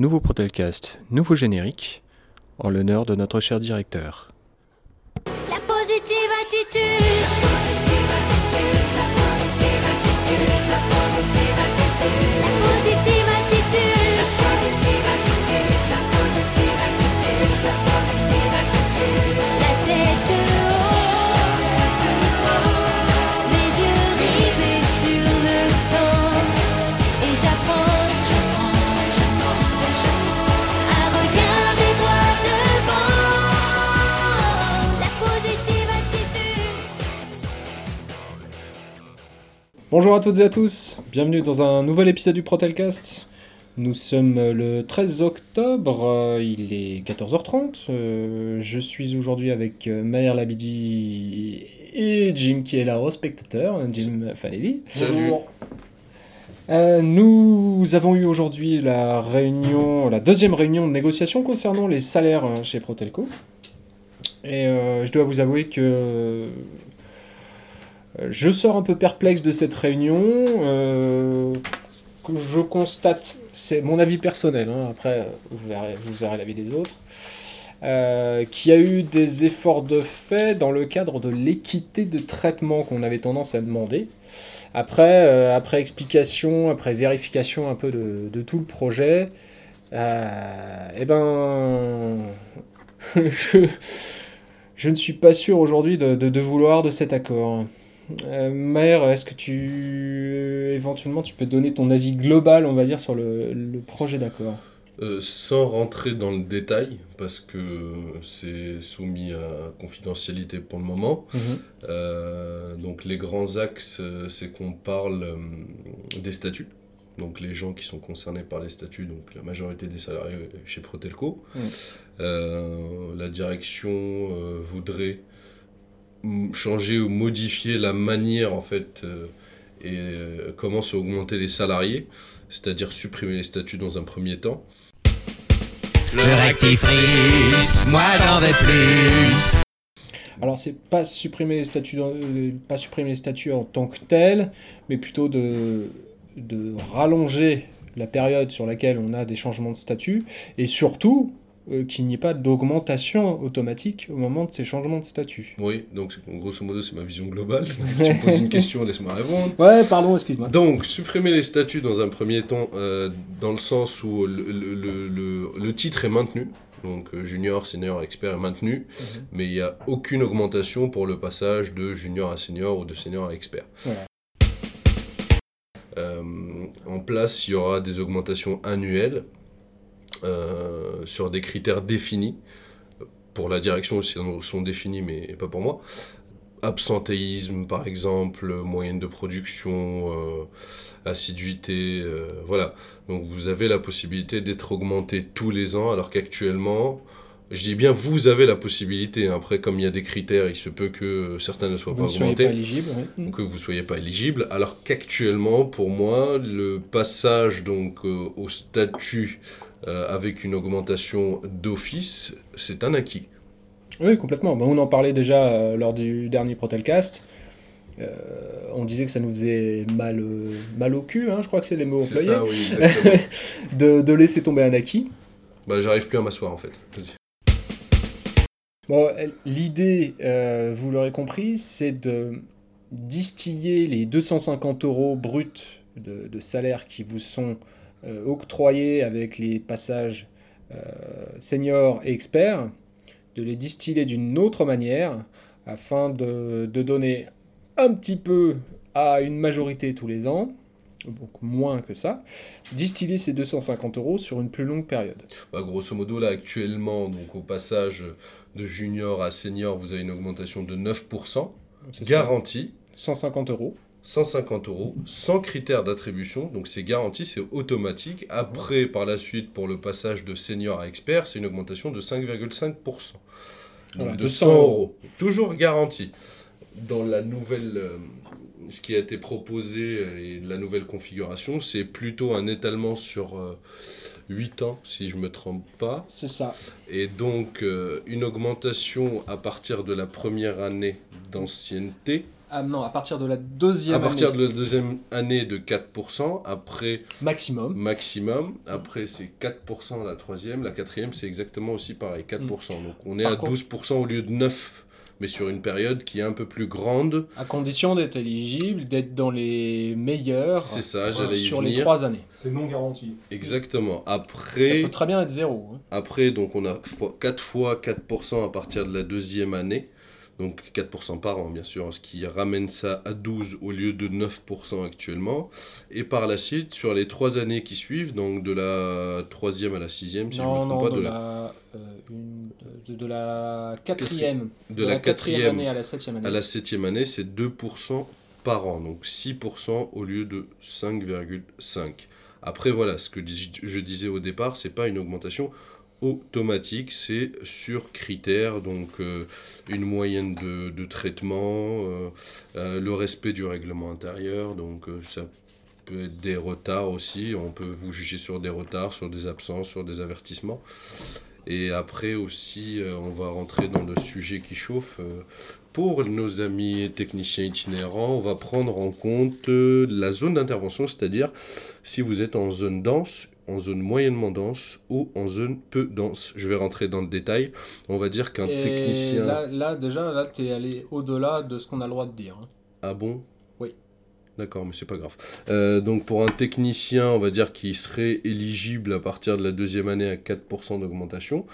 nouveau Protelcast, nouveau générique, en l'honneur de notre cher directeur. La positive attitude. Bonjour à toutes et à tous, bienvenue dans un nouvel épisode du Protelcast. Nous sommes le 13 octobre, euh, il est 14h30. euh, je suis aujourd'hui avec euh, Maher Labidi et Jim qui est là au spectateur, Jim Faleli. Salut. Euh, nous avons eu aujourd'hui la réunion, la deuxième réunion de négociation concernant les salaires euh, chez Protelco. Et euh, je dois vous avouer que euh, je sors un peu perplexe de cette réunion. euh, je constate, c'est mon avis personnel, hein, après euh, vous verrez, l'avis des autres, euh, qu'il y a eu des efforts de fait dans le cadre de l'équité de traitement qu'on avait tendance à demander. Après, euh, après explication, après vérification un peu de, tout le projet, euh, eh ben, je, ne suis pas sûr aujourd'hui de vouloir de cet accord. Euh, Maher, est-ce que tu éventuellement tu peux donner ton avis global, on va dire, sur le, le projet d'accord? Euh, sans rentrer dans le détail, parce que c'est soumis à confidentialité pour le moment. Euh, donc les grands axes, euh, c'est qu'on parle euh, des statuts. Donc les gens qui sont concernés par les statuts, donc la majorité des salariés chez Protelco. Mhm. Euh, la direction euh, voudrait changer ou modifier la manière en fait euh, et euh, comment se augmenter les salariés, c'est-à-dire supprimer les statuts dans un premier temps. Le rectifrice, moi j'en veux plus. Alors c'est pas supprimer les statuts, euh, pas supprimer les statuts en tant que tels, mais plutôt de, de rallonger la période sur laquelle on a des changements de statut, et surtout euh, qu'il n'y ait pas d'augmentation automatique au moment de ces changements de statut. Oui, donc grosso modo c'est ma vision globale. tu me poses une question, laisse-moi répondre. Ouais, pardon, excuse-moi. Donc, supprimer les statuts dans un premier temps, euh, dans le sens où le, le- le- le- le titre est maintenu, donc euh, junior, senior, expert est maintenu, Mhm. mais il n'y a aucune augmentation pour le passage de junior à senior ou de senior à expert. Voilà. Euh, en place, il y aura des augmentations annuelles euh, sur des critères définis. Pour la direction aussi sont- sont définis, mais pas pour moi. Absentéisme, par exemple, moyenne de production, euh, assiduité, euh, voilà. Donc vous avez la possibilité d'être augmenté tous les ans, alors qu'actuellement, je dis bien vous avez la possibilité. Après, comme il y a des critères, il se peut que certains ne soient Vous pas ne augmentés pas éligible. ouais. ou que vous soyez pas éligible, alors qu'actuellement, pour moi, le passage donc euh, au statut avec une augmentation d'office, c'est un acquis. Oui, complètement. Ben, on en parlait déjà euh, lors du dernier Protelcast. Euh, on disait que ça nous faisait mal, euh, mal au cul, hein, je crois que c'est les mots employés, oui, exactement. de, de laisser tomber un acquis. bah, j'arrive plus à m'asseoir en fait. Bon, euh, l'idée, euh, vous l'aurez compris, c'est de distiller les 250 euros bruts de, de salaire qui vous sont euh, octroyés avec les passages euh, senior et expert, de les distiller d'une autre manière afin de, de donner un petit peu à une majorité tous les ans, donc moins que ça, distiller ces 250 euros sur une plus longue période. Bah, grosso modo, là, actuellement, donc au passage de junior à senior, vous avez une augmentation de 9%, Donc, c'est ça, garantie, 150 euros. 150 euros, sans critère d'attribution, donc c'est garanti, c'est automatique. Après, par la suite, pour le passage de senior à expert, c'est une augmentation de 5,5%. Donc Voilà, de 200 100 euros. Toujours garanti. Dans la nouvelle, euh, ce qui a été proposé euh, et la nouvelle configuration, c'est plutôt un étalement sur euh, 8 ans, si je me trompe pas. C'est ça. Et donc, euh, une augmentation à partir de la première année d'ancienneté Ah non, à partir de la deuxième À partir année de la deuxième année de 4%, après maximum. maximum, après c'est 4% la troisième, la quatrième c'est exactement aussi pareil, 4%. Donc on est Par à contre- 12% au lieu de 9%, mais sur une période qui est un peu plus grande. À condition d'être éligible, d'être dans les meilleurs C'est ça, j'allais y sur les trois années. C'est non garanti. Exactement. Ça Après, peut très bien être zéro. hein. après donc on a 4 fois 4% à partir de la deuxième année. Donc 4% par an, bien sûr, ce qui ramène ça à 12 au lieu de 9% actuellement. Et par la suite, sur les trois années qui suivent, donc de la troisième à la sixième, si je ne non, me trompe non, pas, de, de la, la, euh, une- de, de la quatrième. de la quatrième année à la septième année. à la septième année, c'est 2% par an, donc 6% au lieu de 5,5. Après, voilà, ce que je disais au départ, c'est pas une augmentation automatique, c'est sur critères, donc euh, une moyenne de, traitement, euh, euh, le respect du règlement intérieur, donc ça peut être des retards aussi, on peut vous juger sur des retards, sur des absences, sur des avertissements. Et après aussi, on va rentrer dans le sujet qui chauffe. pour nos amis techniciens itinérants, on va prendre en compte la zone d'intervention, c'est-à-dire si vous êtes en zone dense, en zone moyennement dense ou en zone peu dense. Je vais rentrer dans le détail. On va dire qu'un technicien... là, là, déjà, là, tu es allé au-delà de ce qu'on a le droit de dire. hein. Ah bon? Oui. D'accord, mais c'est pas grave. Euh, donc pour un technicien, on va dire qu'il serait éligible à partir de la deuxième année à 4% d'augmentation.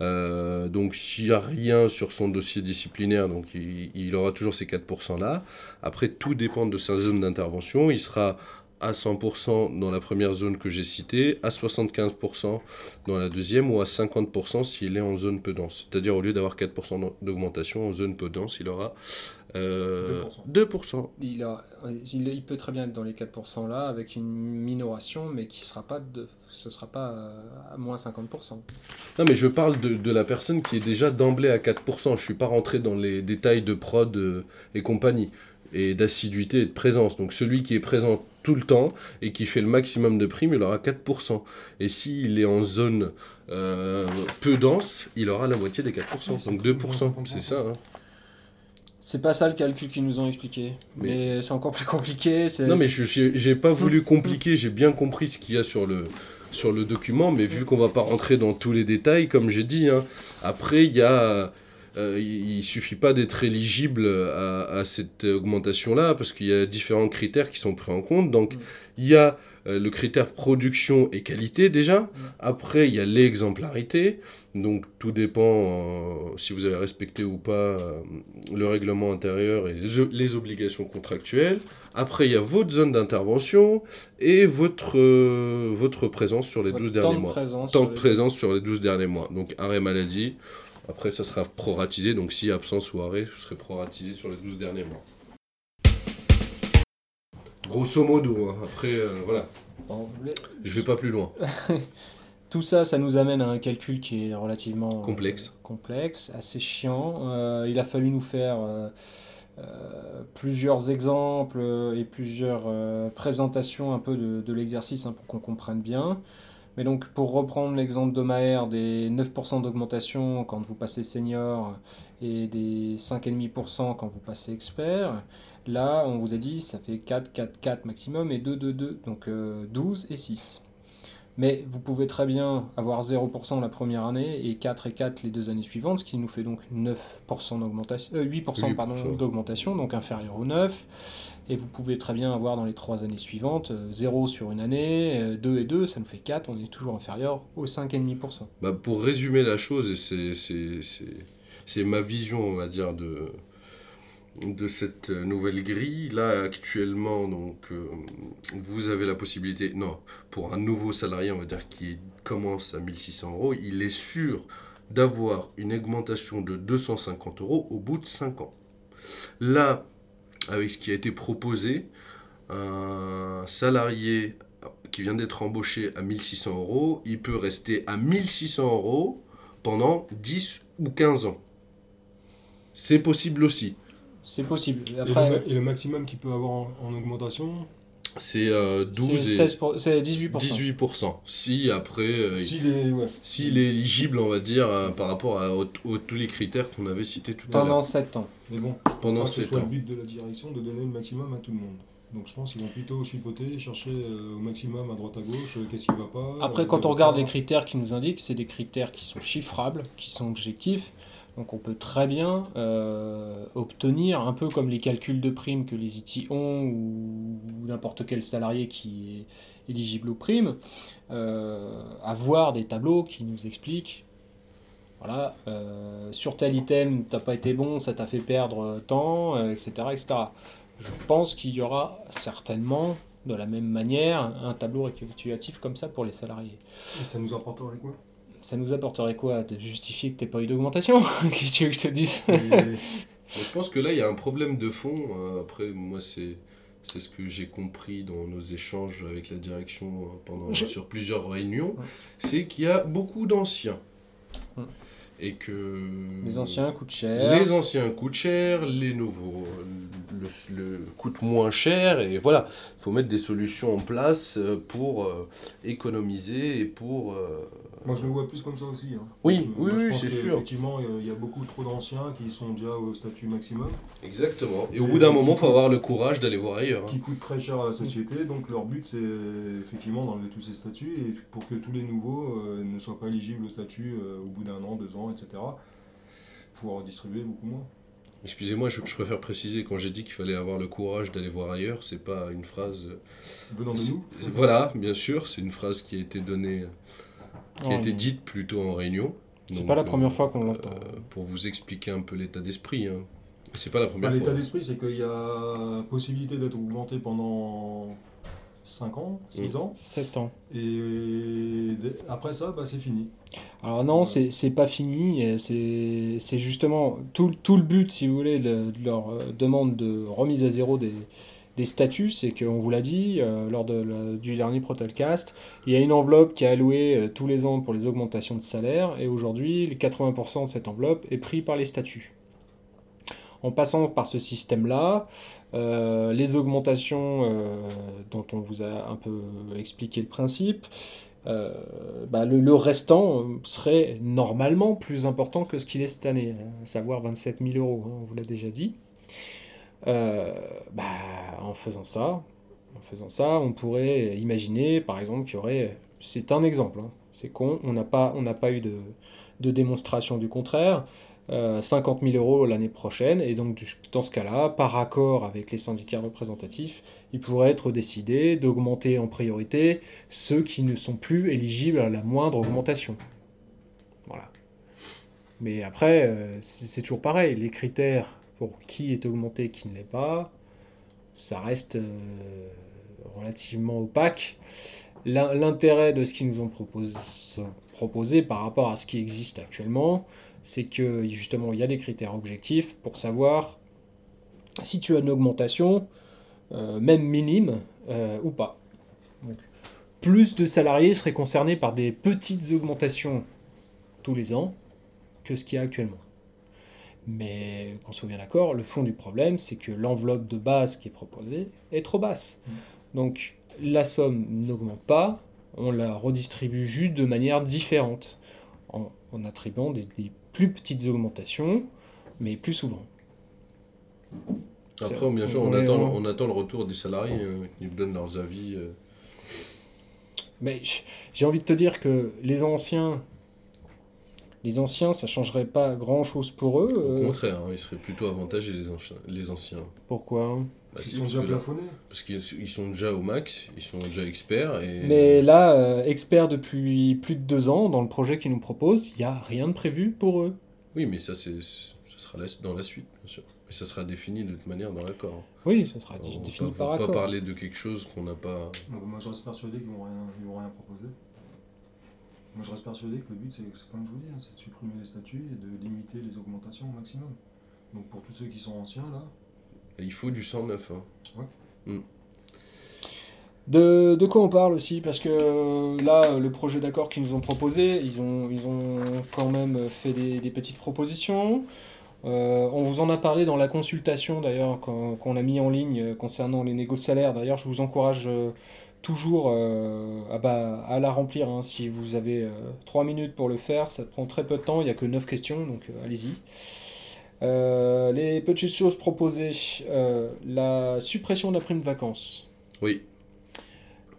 Euh, donc s'il n'y a rien sur son dossier disciplinaire, donc il, il aura toujours ces 4% là. Après, tout dépend de sa zone d'intervention. Il sera à 100% dans la première zone que j'ai citée, à 75% dans la deuxième ou à 50% s'il est en zone peu dense. C'est-à-dire au lieu d'avoir 4% d'augmentation en zone peu dense, il aura euh, 2%. Il, a, il, il peut très bien être dans les 4% là, avec une minoration, mais qui sera pas de, ce sera pas euh, à moins 50%. Non, mais je parle de, de la personne qui est déjà d'emblée à 4%. Je suis pas rentré dans les détails de prod euh, et compagnie, et d'assiduité et de présence. Donc celui qui est présent tout le temps et qui fait le maximum de primes, il aura 4%. Et s'il est en zone euh, peu dense, il aura la moitié des 4%. Donc 2%, c'est ça. hein. C'est pas ça le calcul qu'ils nous ont expliqué, mais, c'est encore plus compliqué. Non, mais je j'ai j'ai pas voulu compliquer, j'ai bien compris ce qu'il y a sur le, sur le document, mais vu qu'on va pas rentrer dans tous les détails, comme j'ai dit, hein, après, il y a. euh, il il suffit pas d'être éligible à, à cette augmentation-là, parce qu'il y a différents critères qui sont pris en compte. Donc, Mm. il y a euh, le critère production et qualité déjà. Après, il y a l'exemplarité. Donc, tout dépend euh, si vous avez respecté ou pas le règlement intérieur et les, les obligations contractuelles. Après, il y a votre zone d'intervention et votre, votre présence sur les Votre 12 temps derniers de mois. Temps de présence sur les 12 derniers mois. Donc, arrêt maladie. Après, ça sera proratisé. Donc, si absence ou arrêt, ce serait proratisé sur les 12 derniers mois. Grosso modo, hein. après, euh, voilà, je vais pas plus loin. Tout ça, ça nous amène à un calcul qui est relativement euh, Complexe. assez chiant. Euh, il a fallu nous faire plusieurs exemples et plusieurs présentations un peu de, de l'exercice hein, pour qu'on comprenne bien. Mais donc, pour reprendre l'exemple de Maher, des 9% d'augmentation quand vous passez senior et des 5,5% quand vous passez expert, là, on vous a dit, ça fait 4, 4, 4 maximum et 2, 2, 2, donc euh, 12 et 6. Mais vous pouvez très bien avoir 0% la première année et 4 et 4 les deux années suivantes, ce qui nous fait donc 9% d'augmentation, euh, 8%, pardon, 8%. d'augmentation, donc inférieur au 9. Et vous pouvez très bien avoir dans les trois années suivantes euh, 0 sur une année, euh, 2 et 2, ça nous fait 4, on est toujours inférieur au 5,5%. Bah, pour résumer la chose, et c'est ma vision, on va dire, de, de cette nouvelle grille. Là, actuellement, donc, euh, vous avez la possibilité, non, pour un nouveau salarié, on va dire, qui commence à 1600 euros, il est sûr d'avoir une augmentation de 250 euros au bout de 5 ans. Là, avec ce qui a été proposé, un salarié qui vient d'être embauché à 1600 euros, il peut rester à 1600 euros pendant 10 ou 15 ans. C'est possible aussi. C'est possible. Et, le, et le maximum qu'il peut avoir en, en augmentation C'est euh, 12 C'est et 16 pour- c'est 18%. 18%. Si après, euh, S'il est, ouais. s'il est éligible, on va dire, euh, par rapport à, aux- aux- tous les critères qu'on avait cités tout à Pendant l'heure. 7 ans. Mais bon, Pendant que ce 7 soit ans. le but de la direction de donner le maximum à tout le monde. Donc je pense qu'ils vont plutôt chipoter, chercher euh, au maximum à droite à gauche, euh, qu'est-ce qui va pas. Après, euh, quand on regarde pas. les critères qui nous indiquent, c'est des critères qui sont chiffrables, qui sont objectifs. Donc on peut très bien euh, obtenir, un peu comme les calculs de primes que les IT ont ou, n'importe quel salarié qui est éligible aux primes, euh, avoir des tableaux qui nous expliquent, voilà, euh, sur tel item, t'as pas été bon, ça t'a fait perdre euh, etc., etc. Je pense qu'il y aura certainement, de la même manière, un tableau récapitulatif comme ça pour les salariés. Et ça nous apporterait quoi? Ça nous apporterait quoi De justifier que t'aies pas eu d'augmentation Qu'est-ce que tu veux que je te dise je pense que là, il y a un problème de fond. Euh, après, moi, c'est. C'est ce que j'ai compris dans nos échanges avec la direction euh, pendant, Je- sur plusieurs réunions, Ouais. c'est qu'il y a beaucoup d'anciens. Ouais. Et que... Les anciens coûtent cher. Les anciens coûtent cher, les nouveaux le, le- coûtent moins cher, et voilà, il faut mettre des solutions en place euh, pour euh, économiser et pour... euh, Moi je le vois plus comme ça aussi. hein. Oui, oui, c'est que, sûr. Effectivement, il y a- il y a beaucoup trop d'anciens qui sont déjà au statut maximum, Exactement. Et au bout d'un moment, il faut avoir le courage d'aller voir ailleurs. hein. qui coûtent très cher à la société. Donc leur but c'est effectivement d'enlever tous ces statuts et pour que tous les nouveaux euh, ne soient pas éligibles au statut euh, au bout d'un an, deux ans, etc. Pour distribuer beaucoup moins. Excusez-moi, je, je préfère préciser, quand j'ai dit qu'il fallait avoir le courage d'aller voir ailleurs, c'est pas une phrase... Venant de nous. Voilà, bien sûr, c'est une phrase qui a été donnée, qui a été dite plutôt en réunion. C'est pas la euh, première fois qu'on l'entend. euh, pour vous expliquer un peu l'état d'esprit. Hein. C'est pas la Bah, première L'état fois. d'esprit, c'est qu'il y a possibilité d'être augmenté pendant 5 ans, 6 Mm. ans, 7 ans. et après ça, bah, c'est fini. Alors non, c'est c'est pas fini. C'est c'est justement tout, tout le but, si vous voulez, de, de leur euh, demande de remise à zéro des, des statuts, c'est qu'on vous l'a dit euh, lors du dernier Protelcast, il y a une enveloppe qui est allouée euh, tous les ans pour les augmentations de salaire, et aujourd'hui, les 80% de cette enveloppe est pris par les statuts. En passant par ce système-là, euh, les augmentations dont on vous a un peu expliqué le principe, bah, le, restant serait normalement plus important que ce qu'il est cette année, à savoir 27 000 euros, hein, on vous l'a déjà dit. Euh, bah, en faisant ça, on pourrait imaginer, par exemple, qu'il y aurait, c'est un exemple, hein, c'est con, on n'a pas, eu de, démonstration du contraire, euh, 50 000 euros l'année prochaine, et donc dans ce cas-là, par accord avec les syndicats représentatifs, il pourrait être décidé d'augmenter en priorité ceux qui ne sont plus éligibles à la moindre augmentation. Voilà. Mais après, euh, c'est toujours pareil, les critères pour qui est augmenté, qui ne l'est pas, ça reste euh, relativement opaque. L'in- L'intérêt de ce qu'ils nous ont proposé, par rapport à ce qui existe actuellement, c'est que justement il y a des critères objectifs pour savoir si tu as une augmentation, euh, même minime, euh, ou pas. Plus de salariés seraient concernés par des petites augmentations tous les ans que ce qu'il y a actuellement. Mais qu'on soit bien d'accord, le fond du problème, c'est que l'enveloppe de base qui est proposée est trop basse. Donc la somme n'augmente pas, on la redistribue juste de manière différente, en, en attribuant des, des plus petites augmentations, mais plus souvent. Après, bien sûr, on, attend, on- on attend le retour des salariés hein, qui nous donnent leurs avis. euh. Mais j'ai envie de te dire que les anciens, les anciens, ça changerait pas grand-chose pour eux. Au euh, contraire, hein, ils seraient plutôt avantagés, les, anciens- les anciens. pourquoi Bah, Ils si, sont parce déjà que là- plafonnés. parce qu'ils ils sont déjà au max, ils sont déjà experts. Et... Mais là, euh, experts depuis plus de deux ans, dans le projet qu'ils nous proposent, il n'y a rien de prévu pour eux. Oui, mais ça, c'est, ça sera la- dans la suite, bien sûr. Mais ça sera défini de toute manière dans l'accord. Oui, ça sera On dé- ne défini va par pas accord. parler de quelque chose qu'on n'a pas. Bon, moi je reste persuadé qu'ils vont rien, ils vont rien proposer. Moi je reste persuadé que le but c'est, comme je vous dis, hein, c'est de supprimer les statuts et de limiter les augmentations au maximum. Donc pour tous ceux qui sont anciens là, Il faut du 109. Hein. De, de quoi on parle aussi? Parce que euh, là, le projet d'accord qu'ils nous ont proposé, ils ont, ils ont quand même fait des, des petites propositions. Euh, on vous en a parlé dans la consultation d'ailleurs qu'on qu'on a mis en ligne euh, concernant les négos de salaire. D'ailleurs, je vous encourage euh, toujours euh, à, bah, à la remplir. hein. Si vous avez 3 minutes pour le faire, ça prend très peu de temps. Il n'y a que 9 questions, donc euh, allez-y. Euh, les petites choses proposées. euh, la suppression de la prime vacances. Oui.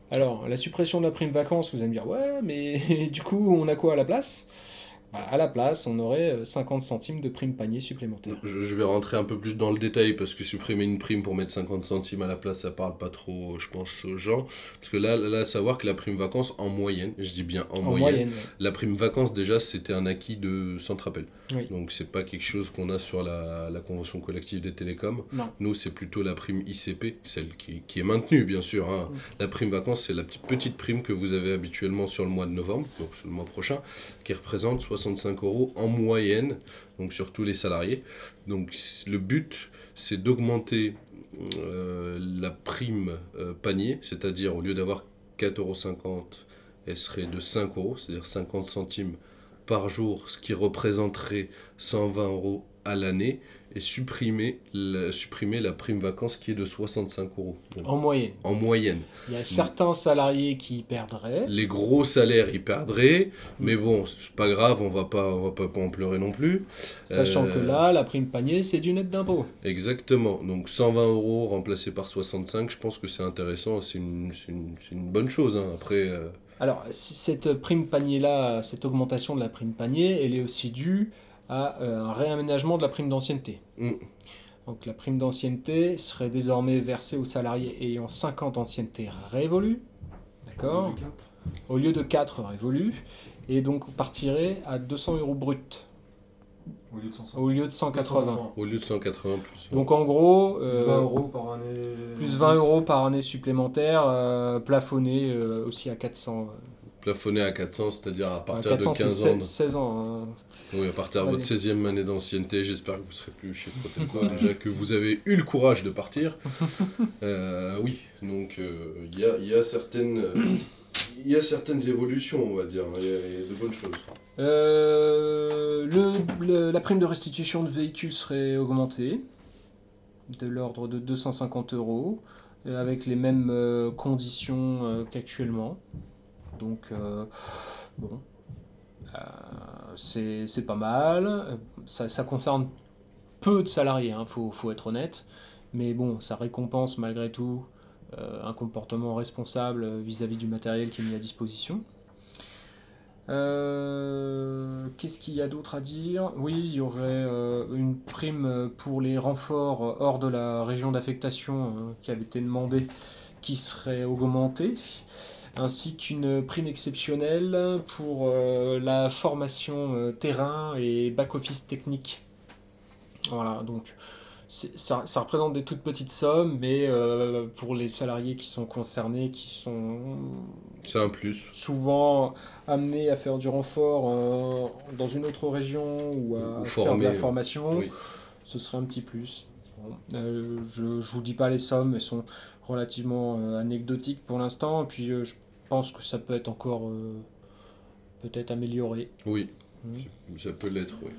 Alors, la suppression de la prime vacances, vous allez me dire, ouais, mais du coup, on a quoi à la place? Bah, À la place, on aurait euh, 50 centimes de prime panier supplémentaire. Je, vais rentrer un peu plus dans le détail parce que supprimer une prime pour mettre 50 centimes à la place, ça parle pas trop, je pense, aux gens. Parce que là, là, à savoir que la prime vacances, en moyenne, je dis bien en, En moyenne, moyenne. ouais. la prime vacances, déjà, c'était un acquis de centre-appel. Oui. Donc, c'est pas quelque chose qu'on a sur la, la convention collective des télécoms. Non. Nous, c'est plutôt la prime ICP, celle qui, qui est maintenue, bien sûr. hein. La prime vacances, c'est la petite, prime que vous avez habituellement sur le mois de novembre, donc sur le mois prochain, qui représente 65 euros en moyenne, donc sur tous les salariés. Donc, le but, c'est d'augmenter euh, la prime euh, panier, c'est-à-dire au lieu d'avoir 4,50 euros, elle serait de 5 euros, c'est-à-dire 50 centimes par jour, ce qui représenterait 120 euros à l'année, et supprimer la, supprimer la prime vacances qui est de 65 euros donc, En moyenne. en moyenne. Il y a certains salariés qui perdraient. Les gros salaires, ils perdraient, mais bon, c'est pas grave, on va pas, on va pas en pleurer non plus. Sachant Euh, que là, la prime panier, c'est du net d'impôt. Exactement. Donc 120 euros remplacé par 65, je pense que c'est intéressant, c'est une, une, une bonne chose. hein. Après, euh, Alors, cette prime panier-là, cette augmentation de la prime panier, elle est aussi due à euh, un réaménagement de la prime d'ancienneté. Mm. Donc, la prime d'ancienneté serait désormais versée aux salariés ayant 50 anciennetés révolues, d'accord Les quatre. Au lieu de 4 révolues, et donc partirait à 200 euros brut, Au lieu de 150. au lieu de 180. au lieu de 180 plus. Donc, en gros, Plus euh, 20 euros par année. plus 20 euros par année supplémentaire, euh, plafonné euh, aussi à 400. Euh, Plafonné à 400, c'est-à-dire à à partir 400, de c'est 15 ans. 16, 16 ans. hein. Oui, à partir de votre 16e année d'ancienneté, j'espère que vous serez plus chez Protelco, déjà que vous avez eu le courage de partir. Euh, oui, donc euh, il y, a, il y a certaines... euh, Il y a certaines évolutions, on va dire, il y, a il y a de bonnes choses. Euh, le, le- la prime de restitution de véhicules serait augmentée de l'ordre de 250 euros euh, avec les mêmes euh, conditions euh, qu'actuellement. Donc, euh, bon, Euh, c'est pas mal. Ça, concerne peu de salariés, il faut, faut être honnête. Mais bon, ça récompense malgré tout euh, un comportement responsable vis-à-vis du matériel qui est mis à disposition. Qu'est-ce qu'il y a d'autre à dire? Oui, il y aurait une prime pour les renforts hors de la région d'affectation qui avait été demandée, qui serait augmentée, ainsi qu'une prime exceptionnelle pour euh, la formation euh, terrain et back-office technique. Voilà, donc ça, ça représente des toutes petites sommes, mais euh, pour les salariés qui sont concernés, qui sont C'est un plus. souvent amenés à faire du renfort dans une autre région ou à Ou faire de la formation, Oui. ce serait un petit plus. Bon, je ne vous dis pas les sommes, elles sont relativement euh, anecdotiques pour l'instant, et puis euh, je pense que ça peut être encore euh, peut-être amélioré. Oui, Hmm. ça peut l'être, oui.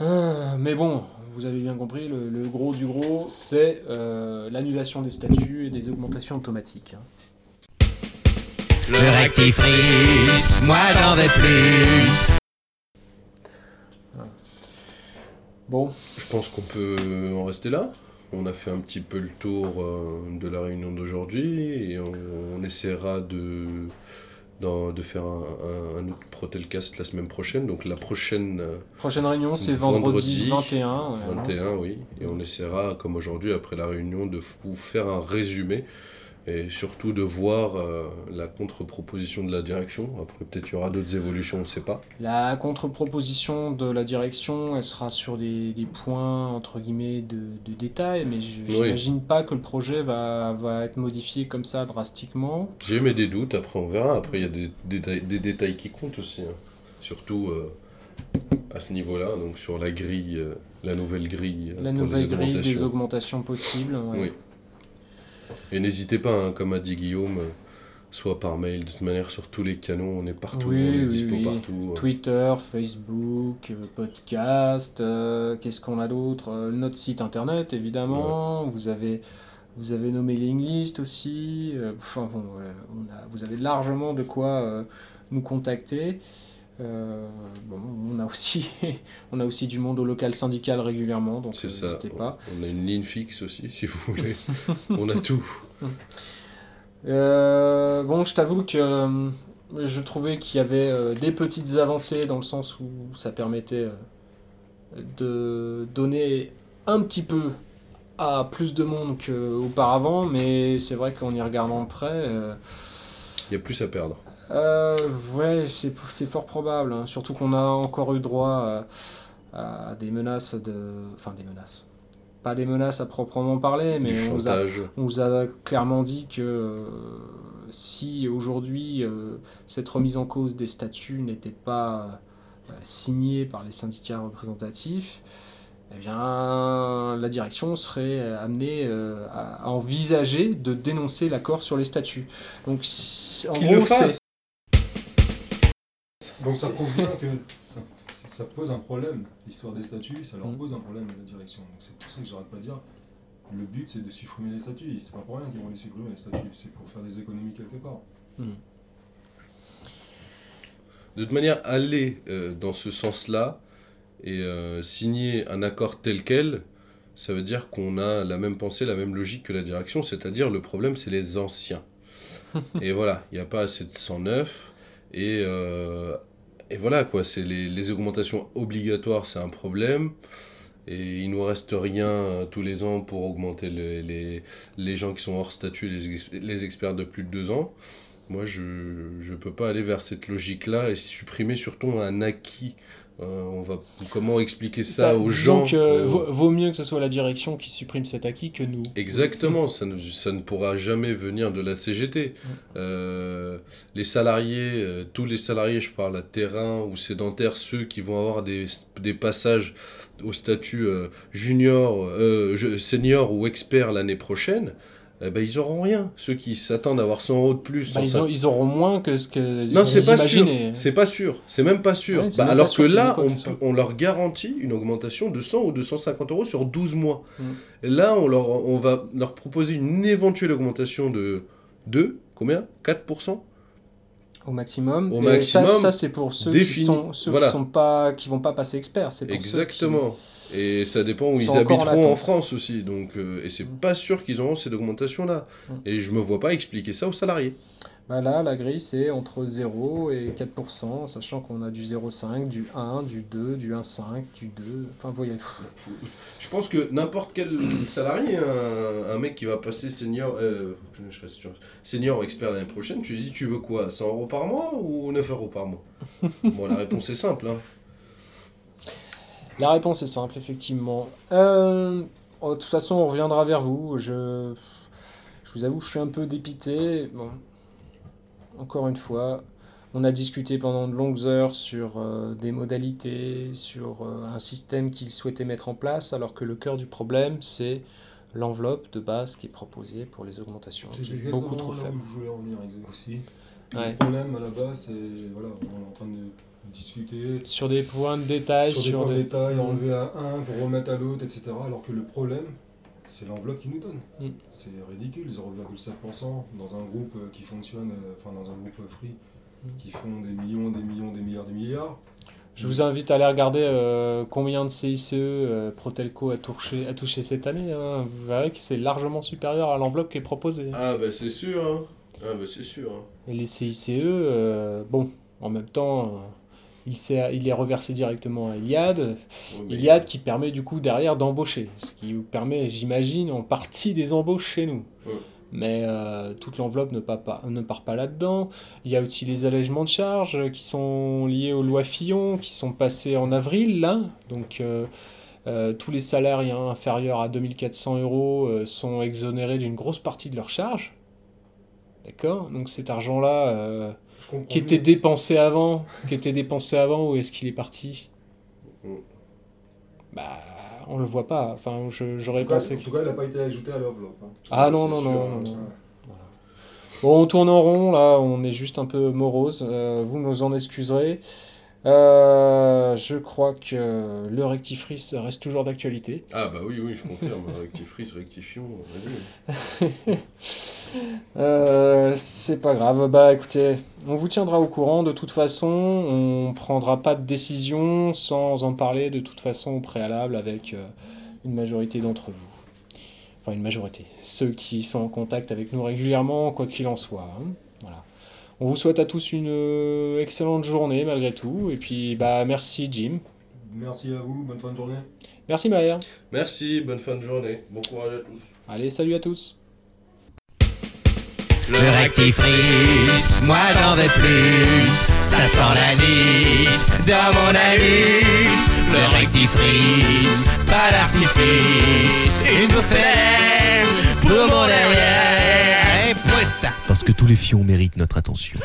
Ah, mais bon, vous avez bien compris, le, le gros du gros, c'est euh, l'annulation des statuts et des augmentations automatiques. hein. Le rectifrice, moi j'en veux plus. Bon, Je pense qu'on peut en rester là. On a fait un petit peu le tour euh, de la réunion d'aujourd'hui et on, on essaiera de, faire un, un, un autre Protelcast la semaine prochaine. Donc la prochaine euh, prochaine réunion, c'est vendredi, Vendredi, 21. euh, 21, oui. Et on essaiera, comme aujourd'hui, après la réunion, de vous faire un résumé et surtout de voir euh, la contre-proposition de la direction. Après, peut-être il y aura d'autres évolutions, on ne sait pas. La contre-proposition de la direction, elle sera sur des, des points entre guillemets de, de détail, mais je Oui. n'imagine pas que le projet va, va être modifié comme ça drastiquement. J'ai mes des doutes, après on verra. Après, il y a des, détails- des détails qui comptent aussi. hein. Surtout euh, à ce niveau-là, donc sur la grille, euh, la nouvelle grille. La nouvelle grille des augmentations. augmentations possibles. ouais. Oui. Et n'hésitez pas, hein, comme a dit Guillaume, euh, soit par mail. De toute manière, sur tous les canaux, on est partout, Oui, on est oui, dispo oui. partout. Twitter, Facebook, euh, podcast, euh, qu'est-ce qu'on a d'autre Euh, Notre site internet, évidemment. Vous avez vous avez nos mailing lists aussi. enfin, bon, voilà, on a- vous avez largement de quoi nous contacter. Euh, bon, on a aussi on a aussi du monde au local syndical régulièrement, donc euh, ça. n'hésitez pas. On a une ligne fixe aussi, si vous voulez. on a tout. Euh, bon, je t'avoue que je trouvais qu'il y avait des petites avancées dans le sens où ça permettait de donner un petit peu à plus de monde qu'auparavant, mais c'est vrai qu'en y regardant de près, Il y a plus à perdre. Euh, ouais, c'est c'est fort probable, hein. surtout qu'on a encore eu droit à, à des menaces de... Enfin, des menaces. Pas des menaces à proprement parler, mais on nous a chantage. on nous a clairement dit que euh, si aujourd'hui euh, cette remise en cause des statuts n'était pas euh, signée par les syndicats représentatifs, eh bien la direction serait amenée euh, à, à envisager de dénoncer l'accord sur les statuts. Donc en gros, le fasse. c'est- Donc ça prouve bien que ça, ça pose un problème, l'histoire des statuts, ça leur Mm. pose un problème à la direction. Donc c'est pour ça que j'arrête pas de dire, le but c'est de supprimer les statuts, et c'est pas pour rien qu'ils vont les supprimer les statuts, c'est pour faire des économies quelque part. De toute manière, aller euh, dans ce sens-là et euh, signer un accord tel quel, ça veut dire qu'on a la même pensée, la même logique que la direction, c'est-à-dire le problème, c'est les anciens. et voilà, il n'y a pas assez de 109. Et, euh, et voilà, quoi, c'est les, augmentations obligatoires, c'est un problème. Et il nous reste rien euh, tous les ans pour augmenter le- les, gens qui sont hors statut, les, les experts de plus de deux ans. Moi, je ne peux pas aller vers cette logique-là et supprimer surtout un acquis. Euh, on va, comment expliquer ça aux gens que euh, vaut, vaut mieux que ce soit la direction qui supprime cet acquis que nous. Exactement, ça ne, ça ne pourra jamais venir de la CGT. Euh, les salariés, tous les salariés, je parle à terrain ou sédentaires, ceux qui vont avoir des, des passages au statut junior, senior ou expert l'année prochaine, eh ben, ils auront rien. Ceux qui s'attendent à avoir 100 euros de plus. Bah, ils, 150 ont- ils auront moins que ce que Non, c'est pas sûr. C'est pas sûr. C'est même pas sûr. Ouais, Bah, même alors pas sûr que là, on, que leur garantit une augmentation de 100 ou de 150 euros sur 12 mois. Mm. Là, on, leur, on va leur proposer une éventuelle augmentation de 2, combien? 4% Au maximum. Au Et maximum, Ça, ça, c'est pour ceux qui sont ceux Voilà. qui sont pas qui vont pas passer. C'est ceux qui- Exactement. Et ça dépend où ils en habiteront en, attente. France aussi. Donc, euh, et c'est Mm. pas sûr qu'ils auront cette augmentation-là. Mm. Et je me vois pas expliquer ça aux salariés. Bah là, la grille, c'est entre 0 et 4%, sachant qu'on a du 0,5, du 1, du 2, du 1,5, du 2. Enfin, vous voyez. Je pense que n'importe quel salarié, un, un mec qui va passer senior, euh, je reste sur- senior expert l'année prochaine, tu lui dis tu veux quoi 100 euros par mois ou 9 euros par mois? Bon, la réponse est simple. Hein. La réponse est simple, effectivement. Euh, oh, de toute façon, on reviendra vers vous. Je, je vous avoue, je suis un peu dépité. Bon, encore une fois, on a discuté pendant de longues heures sur euh, des modalités, sur euh, un système qu'ils souhaitaient mettre en place, alors que le cœur du problème, c'est l'enveloppe de base qui est proposée pour les augmentations, C'est qui est beaucoup trop faible. où je voulais en venir aussi. Ouais. Le problème à la base, c'est voilà, on est en train de discuter Sur des points de détail, sur des sur points de détail, enlever à un pour remettre à l'autre, etc. Alors que le problème, c'est l'enveloppe qu'ils nous donnent. Mm. C'est ridicule, 0,7% dans un groupe euh, qui fonctionne, euh, enfin dans un groupe free, Mm. qui font des millions, des millions, des milliards, des milliards. Je vous invite à aller regarder euh, combien de CICE euh, Protelco a touché, a touché cette année. hein. Vous verrez que c'est largement supérieur à l'enveloppe qui est proposée. Ah bah c'est sûr. Hein. Ah bah c'est sûr. hein. Et les CICE, euh, bon, en même temps, euh, il, est reversé directement à Iliad. Ouais, mais- Iliad qui permet du coup derrière d'embaucher. Ce qui vous permet, j'imagine, en partie des embauches chez nous. Mais euh, toute l'enveloppe ne, part pas- ne part pas là-dedans. Il y a aussi les allègements de charges qui sont liés aux lois Fillon, qui sont passées en avril, là. Donc euh, euh, tous les salariés inférieurs à 2400 euros sont exonérés d'une grosse partie de leurs charges. D'accord? Donc cet argent-là, qui était dépensé avant, qui était dépensé avant, où est-ce qu'il est parti? Mm. Bah, on le voit pas. Enfin, j'aurais pensé en tout cas, il n'a pas été ajouté à l'enveloppe. hein. Ah non, non, non, hein. non, non. Ouais. Bon, on tourne en rond, là, on est juste un peu morose. euh, vous nous en excuserez. Euh, je crois que le rectifrice reste toujours d'actualité. Ah bah oui, oui, je confirme. Rectifrice, rectifions, vas-y. Euh, c'est pas grave. Bah écoutez, on vous tiendra au courant. De toute façon, on prendra pas de décision sans en parler de toute façon au préalable avec euh, une majorité d'entre vous. Enfin, une majorité. Ceux qui sont en contact avec nous régulièrement, quoi qu'il en soit. hein. Voilà. On vous souhaite à tous une euh, excellente journée malgré tout. Et puis, bah merci Jim. Merci à vous, bonne fin de journée. Merci Maher. Merci, bonne fin de journée. Bon courage à tous. Allez, salut à tous. Le rectifrice, moi j'en veux plus. Ça sent l'anis dans mon anus. Le rectifrice, pas d'artifice. Une bouffée pour mon derrière. Parce que tous les fions méritent notre attention.